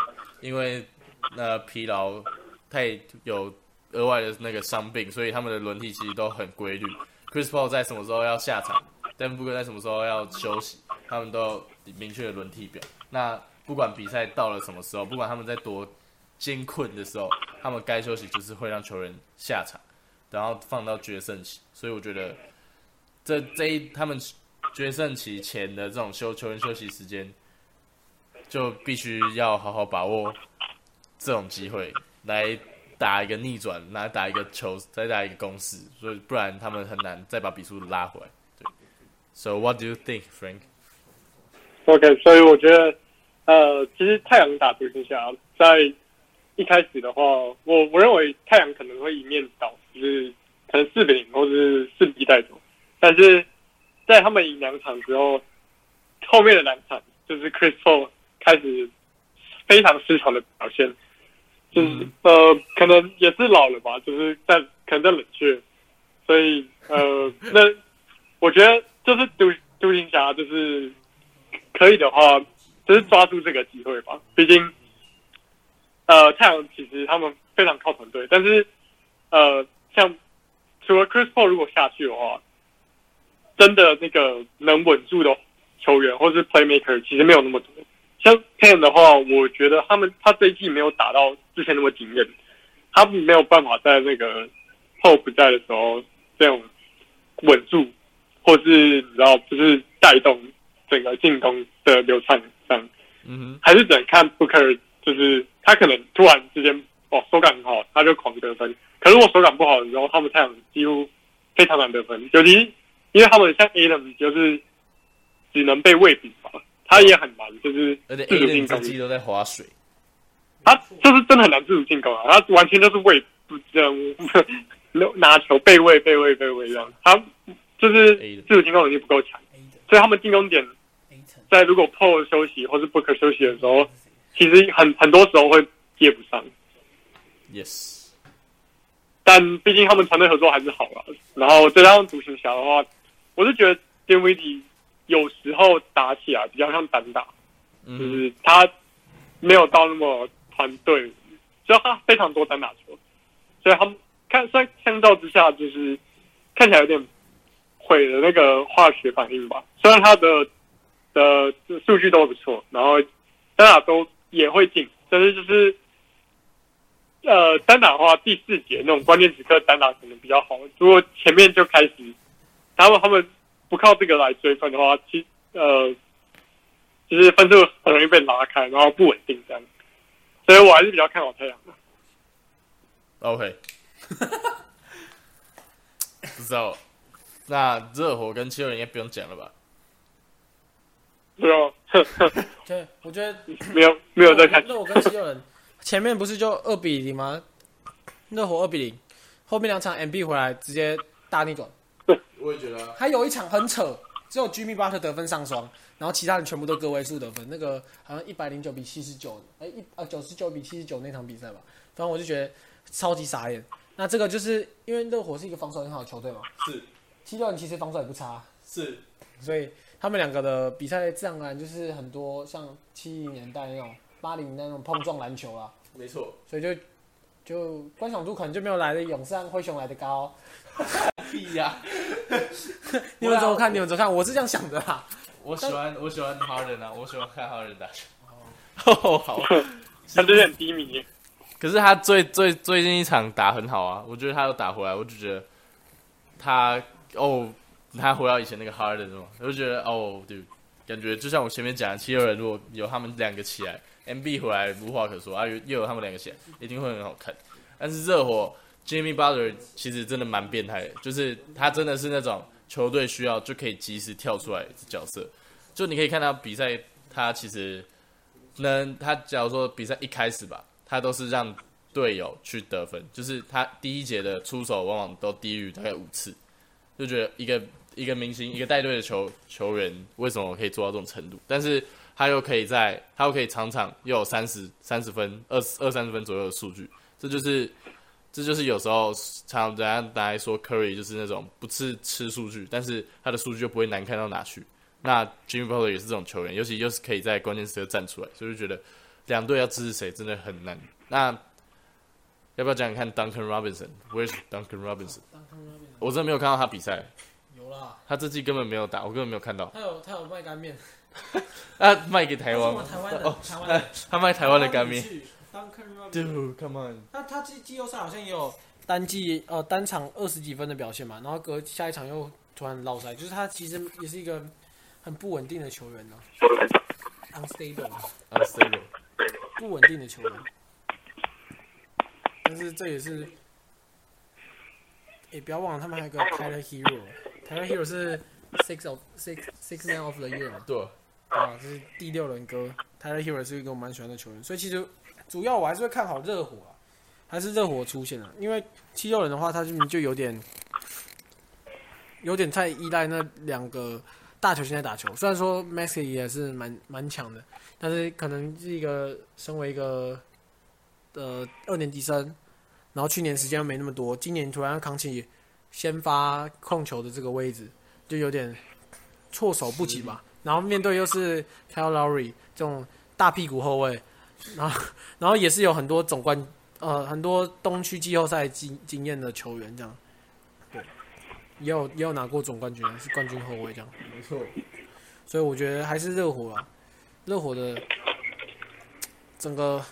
因为那疲劳太有额外的那个伤病，所以他们的轮替其实都很规律。Chris Paul 在什么时候要下场 d e n b o o 在什么时候要休息，他们都明确的轮替表。那不管比赛到了什么时候，不管他们在多艰困的时候，他们该休息就是会让球员下场，然后放到决胜期。所以我觉得。这这一他们决胜期前的这种休球员休息时间，就必须要好好把握这种机会来打一个逆转，来打一个球，再打一个攻势，所以不然他们很难再把比数拉回来。对，So what do you think, Frank？OK，所以我觉得，呃，其实太阳打独行侠在一开始的话，我我认为太阳可能会一面倒，就是可能四比零或是四比一带走。但是在他们赢两场之后，后面的两场就是 Chris Paul 开始非常失常的表现，就是、呃，可能也是老了吧，就是在可能在冷却，所以呃，那我觉得就是独独行侠就是可以的话，就是抓住这个机会吧。毕竟，呃，太阳其实他们非常靠团队，但是呃，像除了 Chris Paul 如果下去的话，真的那个能稳住的球员或是 playmaker 其实没有那么多。像 Pan 的话，我觉得他们他这一季没有打到之前那么惊艳，他没有办法在那个 Hope 不在的时候，这样稳住，或是你知道，就是带动整个进攻的流畅上，嗯还是只能看 Booker，就是他可能突然之间哦手感很好，他就狂得分。可是我手感不好的时候，他们太阳几乎非常难得分，尤其因为他们像 Adam 就是只能被喂饼嘛，他也很难，就是自主进攻都在划水，他就是真的很难自主进攻啊，他完全就是为不这样 拿球背位背位背位这样，他就是自主进攻能力不够强，所以他们进攻点在如果 Paul 休息或是 Booker 休息的时候，其实很很多时候会接不上。Yes，但毕竟他们团队合作还是好了。然后再加上独行侠的话，我是觉得 d i n w i d y 有时候打起来比较像单打，就嗯是他没有到那么团队，只要他非常多单打球，所以他们看相相较之下，就是看起来有点毁了那个化学反应吧。虽然他的的数据都不错，然后单打都也会进，但是就是呃单打的话，第四节那种关键时刻单打可能比较好。如果前面就开始，他们他们不靠这个来追分的话，其呃其实分数很容易被拉开，然后不稳定这样。所以我还是比较看好太阳的。OK，不知道，那热火跟七六人应该不用讲了吧？不用，对，我觉得没有，没有在看。那我跟七六人前面不是就二比零吗？热火二比零，后面两场 MB 回来直接大逆转，我也觉得啊，还有一场很扯，只有 Jimmy Butler 得分上双，然后其他人全部都个位数得分，那个好像一百零九比七十九，哎一啊九十九比七十九那场比赛吧，反正我就觉得超级傻眼。那这个就是因为热火是一个防守很好的球队嘛，是。七六人其实防守也不差，是，所以他们两个的比赛自然而然就是很多像七零年代那种、八零年代那种碰撞篮球啦，没错。所以就就观赏度可能就没有来的勇士和灰熊来的高。屁呀、你们怎么看？你们怎么看？我是这样想的啦。我喜欢我喜欢哈登啊，我喜欢看哈登打球。哦，好。他真的很低迷。可是他最最最近一场打很好啊，我觉得他又打回来，我就觉得他哦，他回到以前那个哈登嘛，我就觉得哦，对，感觉就像我前面讲的，七六人如果有他们两个起来，MB 回来无话可说啊，又又有他们两个起来，一定会很好看。但是热火 Jimmy Butler 其实真的蛮变态的，就是他真的是那种球队需要就可以及时跳出来的角色，就你可以看到比赛，他其实能他假如说比赛一开始吧，他都是让队友去得分，就是他第一节的出手往往都低于大概五次，就觉得一个一个明星一个带队的球球员为什么可以做到这种程度？但是他又可以在他又可以场场又有三十三十分二二三十分左右的数据，这就是这就是有时候常常人家大家说 Curry 就是那种不是吃数据，但是他的数据就不会难看到哪去。那 Jimmy Butler 也是这种球员，尤其又是可以在关键时刻站出来，所以就觉得两队要支持谁真的很难。那要不要讲讲看 Duncan Robinson？Where's Duncan Robinson？我真的没有看到他比赛，有啦，他这季根本没有打，我根本没有看到。他有他有卖干面，啊，卖给台湾？台湾的哦，台湾的他卖台湾的干面。。当看 Dude，come on！那他季季后赛好像也有单季呃单场二十几分的表现嘛，然后隔下一场又突然落赛，就是他其实也是一个很不稳定的球员呢、unstable Unstable。不稳定的球员。但是这也是，也、不要忘了他们还有个 Tyler Hero，Tyler Hero 是 six of six six man of the year 嘛，对，啊，这是第六人哥，Tyler Hero 是一个我蛮喜欢的球员，所以其实主要我还是会看好热火啊，还是热火出现了，因为七六人的话，他就就有点有点太依赖那两个大球星在打球，虽然说 Maxi 也是蛮蛮强的，但是可能是一个身为一个呃二年级生，然后去年时间没那么多，今年突然扛起先发控球的这个位置，就有点措手不及吧。然后面对又是 Kyle Lowry 这种大屁股后卫，然后然后也是有很多总冠呃很多东区季后赛经经验的球员这样，对，也有也有拿过总冠军，是冠军后卫这样。没错。所以我觉得还是热火啊，热火的整个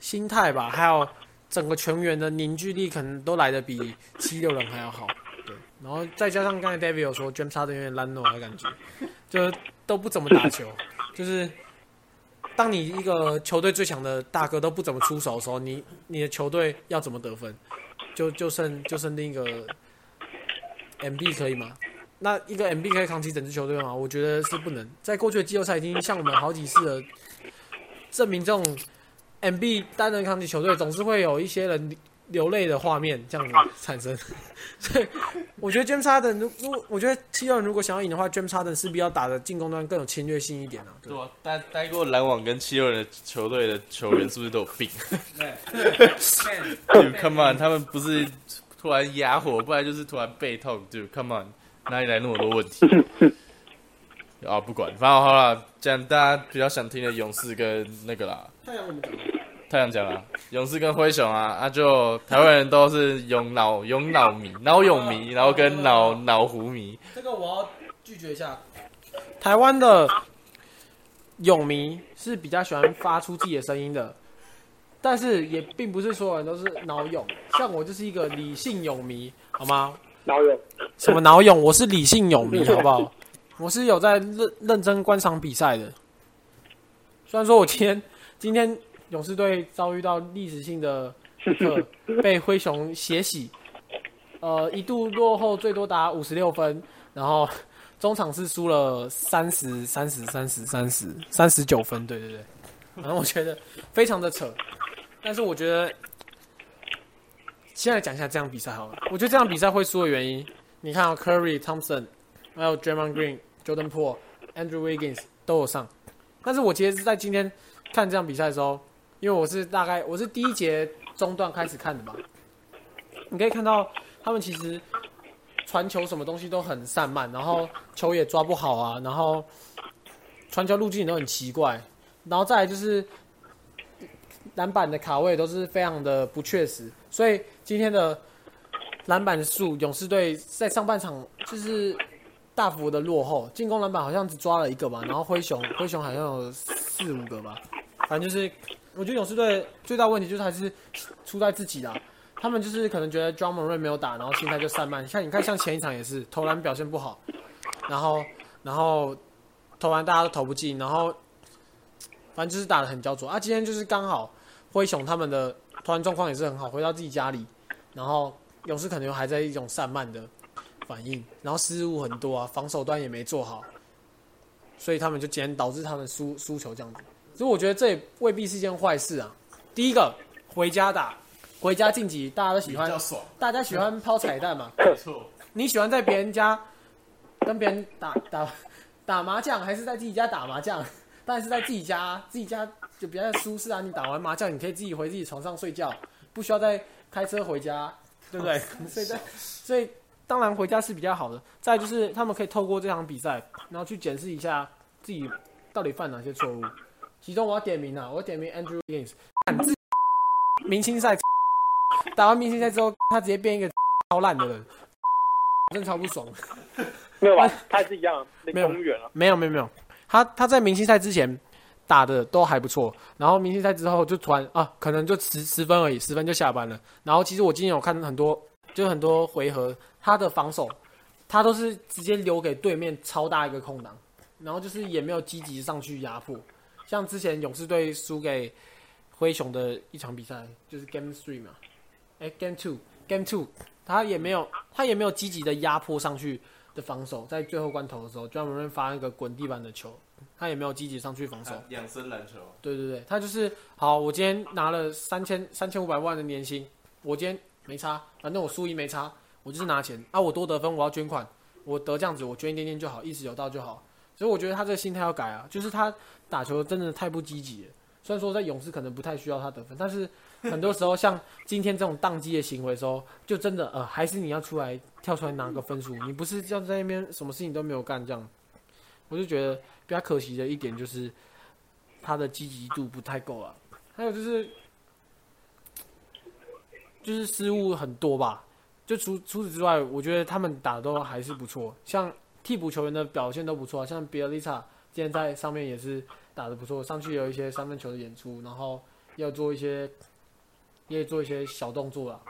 心态吧，还有整个全员的凝聚力可能都来的比七六人还要好。对，然后再加上刚才 David 有说 James Harden 有点烂诺的感觉，就都不怎么打球，就是当你一个球队最强的大哥都不怎么出手的时候，你你的球队要怎么得分？就就剩就剩另一个 MB 可以吗？那一个 MB 可以扛起整支球队吗？我觉得是不能。在过去的季后赛已经向我们好几次的证明，这种 MB 单人扛起球队总是会有一些人流泪的画面这样子产生。所以我觉得 James Harden 如如果我觉得七六人如果想要赢的话，James Harden 势必要打的进攻端更有侵略性一点啊。对对啊，待待过篮网跟七六人的球队的球员是不是都有病？Dude, come on，他们不是突然哑火，不然就是突然背痛。Dude, come on，哪里来那么多问题？啊，不管，反正好了，讲大家比较想听的勇士跟那个啦，太阳我们讲太阳讲啊，勇士跟灰熊啊，啊就台湾人都是勇脑勇脑迷、脑勇迷，然后跟脑脑湖迷。这个我要拒绝一下。台湾的勇迷是比较喜欢发出自己的声音的，但是也并不是所有人都是脑勇。像我就是一个理性勇迷，好吗？脑勇？什么脑勇？我是理性勇迷，好不好？我是有在认认真观赏比赛的。虽然说我今天今天勇士队遭遇到历史性的时刻，被灰熊血洗，呃，一度落后最多达五十六分，然后中场是输了三十三十三十三十三十九分，对对对，反正我觉得非常的扯，但是我觉得现在讲一下这场比赛好了，我觉得这场比赛会输的原因，你看、哦、Curry、Thompson，还有 Draymond Green、Jordan Poole、Andrew Wiggins 都有上，但是我其实是在今天看这场比赛的时候，因为我是大概我是第一节中段开始看的嘛，你可以看到他们其实传球什么东西都很散漫，然后球也抓不好啊，然后传球路径都很奇怪，然后再来就是篮板的卡位都是非常的不确实，所以今天的篮板数，勇士队在上半场就是大幅的落后，进攻篮板好像只抓了一个吧，然后灰熊灰熊好像有四五个吧，反正就是我觉得勇士队最大问题就是还是出在自己啦。他们就是可能觉得 John Moran 没有打，然后心态就散漫。像你看，像前一场也是投篮表现不好，然后然后投篮大家都投不进，然后反正就是打的很焦灼啊。今天就是刚好灰熊他们的投篮状况也是很好，回到自己家里，然后勇士可能还在一种散漫的反应，然后失误很多啊，防守端也没做好，所以他们就今天导致他们输输球这样子。所以我觉得这也未必是一件坏事啊。第一个回家打。回家晋级，大家都喜欢，大家喜欢抛彩蛋嘛？没错。你喜欢在别人家 跟别人打打打麻将，还是在自己家打麻将？当然是在自己家，自己家就比较舒适啊。你打完麻将，你可以自己回自己床上睡觉，不需要再开车回家，对不对？所以在，所以当然回家是比较好的。再就是他们可以透过这场比赛，然后去检视一下自己到底犯哪些错误。其中我要点名啊，我要点名 Andrew Wiggins，自 明星赛。打完明星赛之后，他直接变一个 超烂的人，真超不爽。没有吧？他还是一样，没有公园了。没有没有没有，他他在明星赛之前打的都还不错，然后明星赛之后就突然啊，可能就十十分而已，十分就下班了。然后其实我今天有看很多，就很多回合，他的防守他都是直接留给对面超大一个空档，然后就是也没有积极上去压迫。像之前勇士队输给灰熊的一场比赛，就是 Game Three 嘛。哎，Game Two，Game Two，他也没有，他也没有积极的压迫上去的防守，在最后关头的时候，专门发那个滚地板的球，他也没有积极上去防守。养生篮球。对对对，他就是好，我今天拿了三千三千五百万的年薪，我今天没差，反正我输赢没差，我就是拿钱啊，我多得分我要捐款，我得这样子我捐一点点就好，意识有到就好。所以我觉得他这个心态要改啊，就是他打球真的太不积极了。虽然说在勇士可能不太需要他得分，但是很多时候像今天这种宕机的行为时候，就真的呃，还是你要出来跳出来拿个分数，你不是要在那边什么事情都没有干这样。我就觉得比较可惜的一点就是他的积极度不太够啊，还有就是就是失误很多吧。就除除此之外，我觉得他们打的都还是不错，像替补球员的表现都不错，像比尔丽莎今天在上面也是。打的不错，上去有一些三分球的演出，然后要做一些也做一些小动作啦。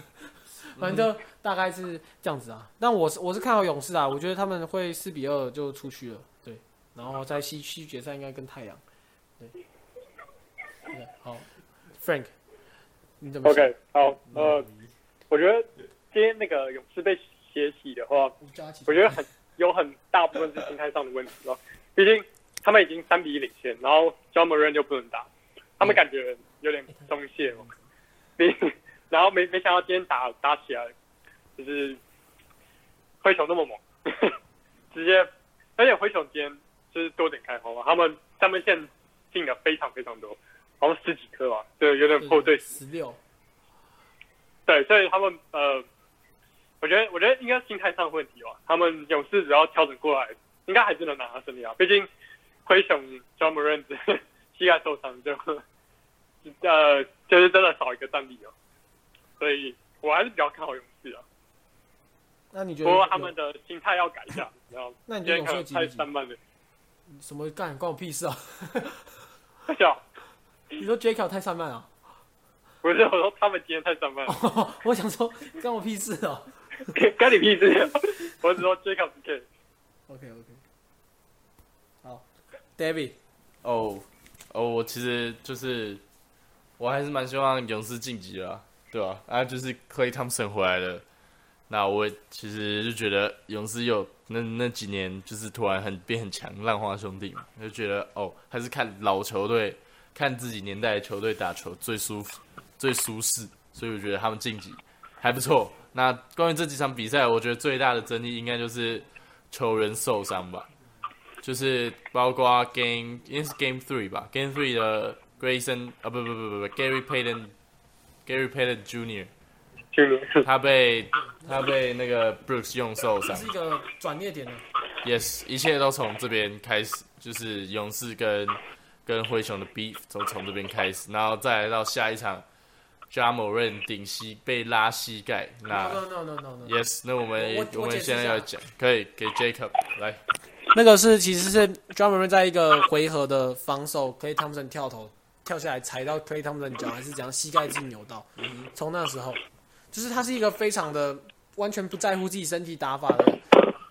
反正就大概是这样子啊。但我是我是看好勇士啊，我觉得他们会四比二就出去了，对。然后在西区决赛应该跟太阳，对。对好，Frank，你怎么 OK，好，呃，我觉得今天那个勇士被血洗的话，我觉得很有很大部分是心态上的问题哦。毕竟他们已经三比一领先，然后 John Moran 就不能打，他们感觉有点松懈哦。毕 然后没没想到今天打打起来，就是灰熊那么猛，直接，而且灰熊今天就是多点开花嘛，他们三分线进的非常非常多，好像十几颗吧，对，有点破队十六，对，所以他们呃，我觉得我觉得应该心态上的问题吧。他们勇士只要调整过来，应该还是能拿到胜利啊。毕竟灰熊 John Moran 膝盖受伤就 呃就是真的少一个战力哦，所以我还是比较看好勇士啊。那你觉得？不过他们的心态要改一下，你知道吗？那你觉得勇士漫了，什么干关我屁事啊！太小。你说 J.K. 太散漫啊？不是我说他们今天太散漫了，我想说关我屁事哦。跟跟你屁事。我只说 Jacob 可以。OK OK，好，David，哦哦，我其实就是我还是蛮希望勇士晋级的，对吧、啊？就是 Clay Thompson 回来了，那我其实就觉得勇士有那那几年就是突然很变很强，浪花兄弟嘛，就觉得哦，还是看老球队，看自己年代的球队打球最舒服、最舒适，所以我觉得他们晋级还不错。那关于这几场比赛，我觉得最大的争议应该就是球员受伤吧。就是包括 Game 应该是 Game Three 吧，Game Three 的 Grayson 啊不不不不不 Gary Payton Gary Payton Junior，他被他被那个 Brooks 用受伤这是一个转捩点的。，Yes，一切都从这边开始，就是勇士跟跟灰熊的 beef 都从这边开始，然后再来到下一场 j a m o r a n 顶膝被拉膝盖，那 No no no no no。Yes，那我们我我我们现在要讲，可以给 Jacob 来，那个是其实是 e r 在一个回合的防守，Clay Thompson 跳投跳下来踩到 Clay Thompson 脚，还是怎样，膝盖自己扭到。从那时候，就是他是一个非常的完全不在乎自己身体打法的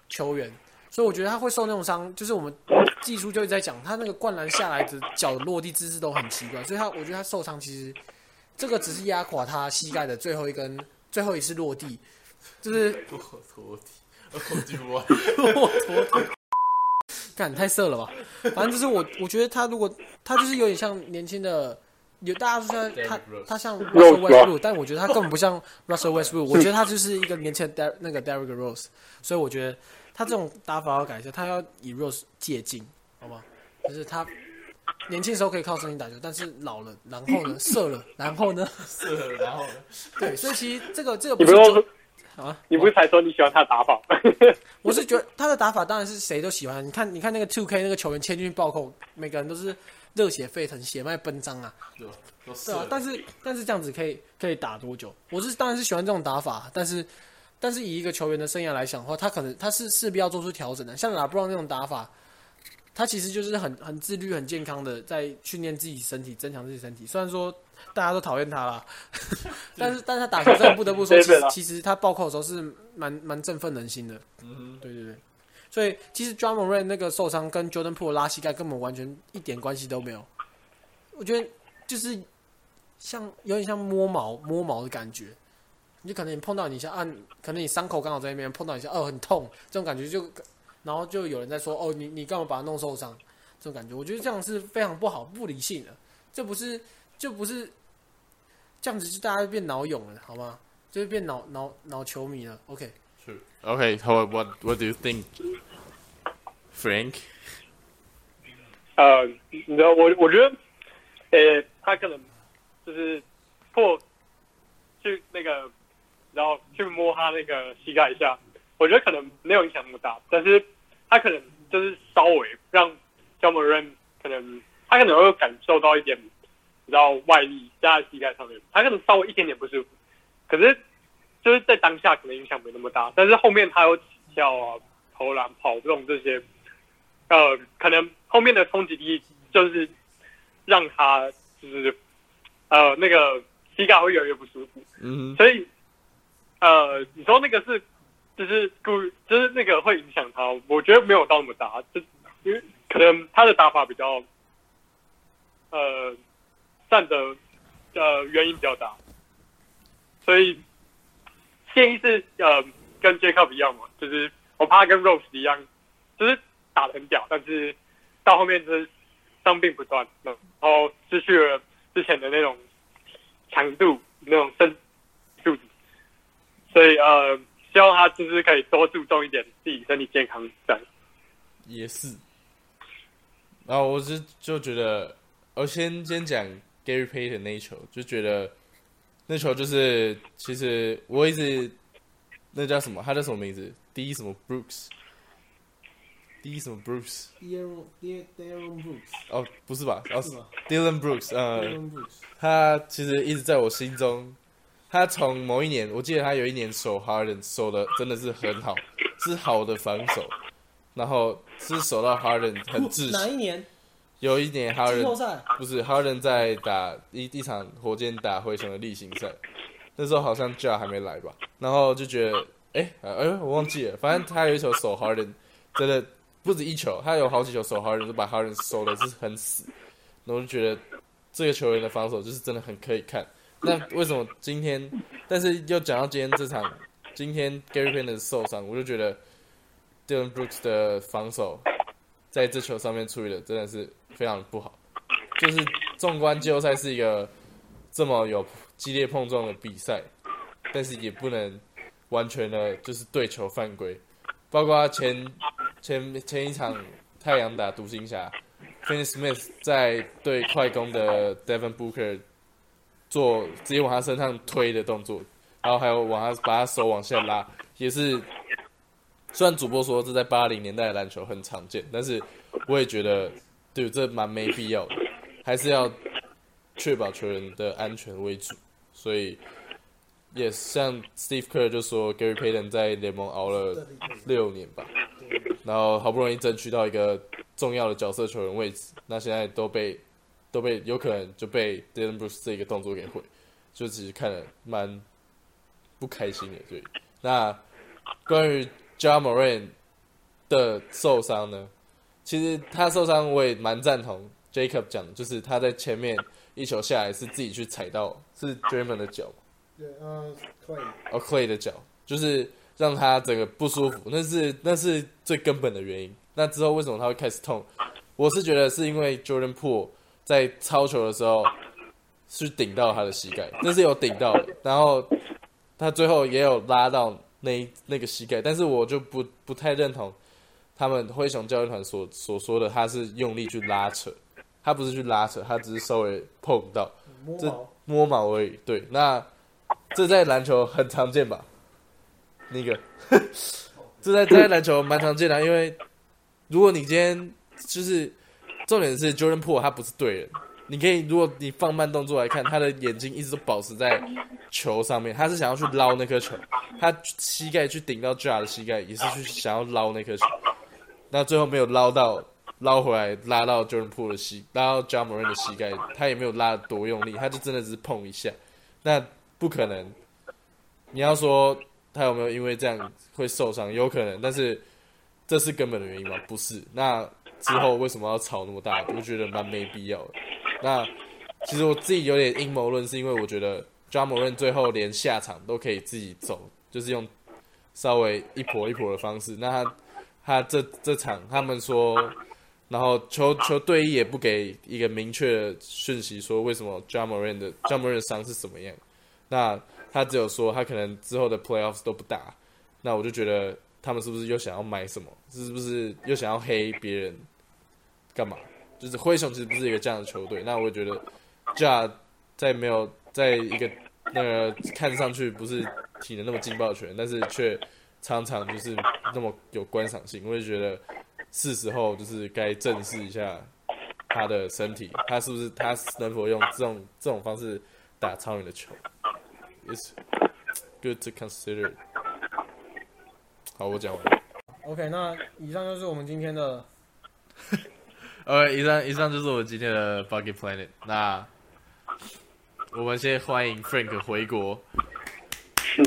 球员，所以我觉得他会受那种伤，就是我们技术就一直在讲，他那个灌篮下来的脚落地姿势都很奇怪，所以他我觉得他受伤其实这个只是压垮他膝盖的最后一根最后一次落地，就是骆驼体，我。干太色了吧？反正就是我，我觉得他如果他就是有点像年轻的，有大家说他他他像 Russell 吧 Westbrook，但我觉得他根本不像 Russell Westbrook。我觉得他就是一个年轻的 Der 那个 Derrick Rose，所以我觉得他这种打法要改一下，他要以 Rose 借镜，好吗？就是他年轻时候可以靠身体打球，但是老了，然后呢，射了，然后呢，是，然后呢？对，所以其实这个这个不是就你不是说啊，你不是才说你喜欢他的打法？我是觉得他的打法当然是谁都喜欢。你看，你看那个 Two K 那个球员切进去暴扣，每个人都是热血沸腾、血脉奔张啊，对啊。但是但是这样子可以可以打多久？我是当然是喜欢这种打法，但是但是以一个球员的生涯来讲的话，他可能他是势必要做出调整的。像拉布朗那种打法，他其实就是很很自律、很健康的在训练自己身体、增强自己身体。虽然说大家都讨厌他啦，但是但是他打球真的不得不说，其实其实他暴扣的时候是蛮蛮振奋人心的。嗯对对对，所以其实 Drummond Ray 那个受伤跟 Jordan Po 拉膝盖根本完全一点关系都没有。我觉得就是像有点像摸毛摸毛的感觉，你可能你碰到你一下啊，可能你伤口刚好在那边碰到一下，哦很痛，这种感觉就，然后就有人在说哦你你干嘛把它弄受伤？这种感觉，我觉得这样是非常不好、不理性的，这不是就不是这样子，就大家就变脑勇了，好吗？就是变脑脑脑球迷了。OK，Sure. Okay, how, what what do you think, Frank? 呃，你知道我我觉得，呃，他可能就是破去那个，然后去摸他那个膝盖一下，我觉得可能没有影响那么大，但是他可能就是稍微让焦某人可能他可能会感受到一点，你知道外力加在膝盖上面，他可能稍微一点点不舒服，可是就是在当下可能影响没那么大，但是后面他有起跳啊、投篮、跑动这些，呃，可能后面的冲击力就是让他就是呃那个膝盖会越来越不舒服。嗯，所以，呃，你说那个是就是故意就是那个会影响他，我觉得没有到那么大，就因为可能他的打法比较，呃，占的呃原因比较大，所以建议是呃跟 Jacob 一样嘛，就是我怕跟 Rose 一样，就是打得很屌，但是到后面就是伤病不断，然后失去了之前的那种强度、那种身素质，所以呃，希望他就是可以多注重一点自己身体健康这样。也是。然后我是就觉得，我先先讲 Gary Payton 那一球，就觉得那球就是其实我一直那叫什么？他叫什么名字？第一什么 Brooks？第一什么 Darren Brooks 哦，不是吧？哦是，Dylan Brooks，呃 Brooks 他其实一直在我心中。他从某一年，我记得他有一年守 Harden 守的真的是很好，是好的防守，然后是守到 Harden 很窒息。哪一年？有一年季后 Harden 不是 Harden 在打一一场火箭打灰熊的例行赛，那时候好像 Ja 还没来吧，然后就觉得，哎、哎、我忘记了，反正他有一球守 Harden，真的不止一球，他有好几球守 Harden 都把 Harden 守的是很死，然后我就觉得这个球员的防守就是真的很可以看。那为什么今天，但是又讲到今天这场，今天 Gary Payton 受伤，我就觉得 Dylan Brooks 的防守在这球上面处理的真的是非常不好。就是纵观季后赛是一个这么有激烈碰撞的比赛，但是也不能完全的就是对球犯规，包括他前前前一场太阳打独行侠 f i n n Smith 在对快攻的 Devin Booker 做直接往他身上推的动作，然后还有往他把他手往下拉，也是虽然主播说这在八零年代的篮球很常见，但是我也觉得对这蛮没必要的，还是要确保球员的安全为主。所以也像 Steve Kerr 就说，Gary Payton 在联盟熬了六年吧，然后好不容易争取到一个重要的角色球员位置，那现在都被都被有可能就被 Dylan Brooks 这个动作给毁，就其实看了蛮不开心的。对，那关于 Ja Moran 的受伤呢，其实他受伤我也蛮赞同 Jacob 讲的，就是他在前面一球下来是自己去踩到是 Draymond 的脚，对，呃，可以。哦 Clay 的脚，就是让他整个不舒服，那是那是最根本的原因。那之后为什么他会开始痛？我是觉得是因为 Jordan Poole 在抄球的时候是顶到他的膝盖，那是有顶到的，然后他最后也有拉到那那个膝盖，但是我就不不太认同他们灰熊教练团所所说的他是用力去拉扯，他不是去拉扯，他只是稍微碰到。这摸毛，摸毛而已。对，那这在篮球很常见吧？那个，这在这在篮球蛮常见的啊，因为如果你今天就是重点是 Jordan Po 他不是对人，你可以如果你放慢动作来看，他的眼睛一直都保持在球上面，他是想要去捞那颗球，他膝盖去顶到 Ja 的膝盖，也是去想要捞那颗球，那最后没有捞到。捞回来，拉到 Jordan Po 的膝，拉到 j a m a r a n 的膝盖，他也没有拉多用力，他就真的只是碰一下，那不可能。你要说他有没有因为这样会受伤，有可能，但是这是根本的原因吗？不是。那之后为什么要吵那么大？我觉得蛮没必要的。那其实我自己有点阴谋论，是因为我觉得 j a m a r a n 最后连下场都可以自己走，就是用稍微一跛一跛的方式。那他他这这场他们说。然后球球队也不给一个明确的讯息，说为什么 j a m a r a n 的 j a m a r a n 的伤是什么样。那他只有说他可能之后的 Playoffs 都不打。那我就觉得他们是不是又想要买什么？是不是又想要黑别人？干嘛？就是灰熊其实不是一个这样的球队。那我觉得这在没有在一个那个看上去不是体能那么劲爆的球员，但是却常常就是那么有观赏性，我就觉得。是时候就是该正视一下他的身体，他是不是他能否用这种这种方式打超远的球？It's good to consider。好，我讲完了。OK，那以上就是我们今天的 OK，以上以上就是我们今天的 Bucket Planet。那我们先欢迎 Frank 回国。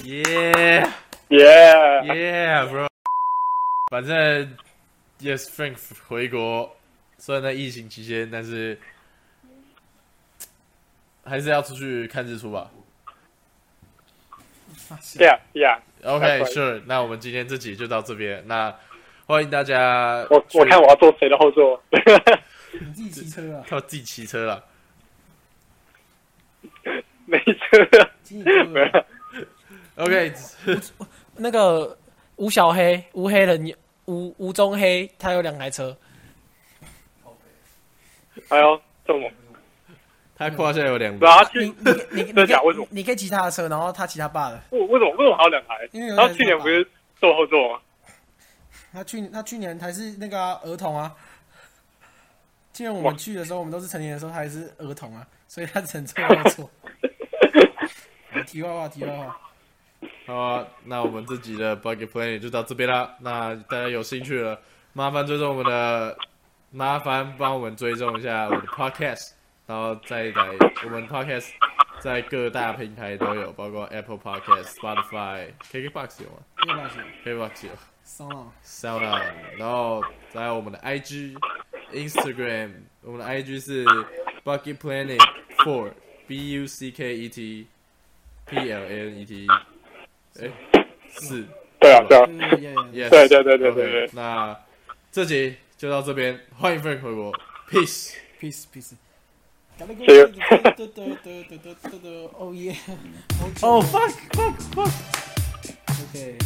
Yeah yeah yeah bro，。反正 Yes Frank 回国，虽然在疫情期间，但是还是要出去看日出吧。对呀对呀，OK That's right. sure，那我们今天这集就到这边。那欢迎大家我我看我要坐谁的后座。你自己骑车啊，靠自己骑车了。没车，OK，那个吴小黑，吴黑人，吴吴中黑，他有两台车，哎呦，这么他胯下有两对啊，他你去你你你真假为什么可以你可以骑他的车，然后他骑他爸的。为为什么为什么还有两台？因为他去年不是坐后座吗？他去他去年还是那个啊、儿童啊。去年我们去的时候，我们都是成年的时候，他还是儿童啊，所以他只能坐后座。题外话，题外话，好啊，那我们这集的 Buggy Planet 就到这边啦。那大家有兴趣了，麻烦追踪我们的，麻烦帮我们追踪一下我的 Podcast，然后再来我们 Podcast 在各大平台都有，包括 Apple Podcast、Spotify、KKBox 有吗对吧？姐，？KKBox 有。，Sound On，然后在我们的 IG、Instagram，我们的 IG 是 Buggy Planet Four B U C K E T P L A N E T，哎，是。对啊对啊，对对对 Yes 对对对对对对那这集就到这边，欢迎 Frank 回国，Peace。，peace peace。谢谢哦耶！Oh fuck fuck fuck。OK。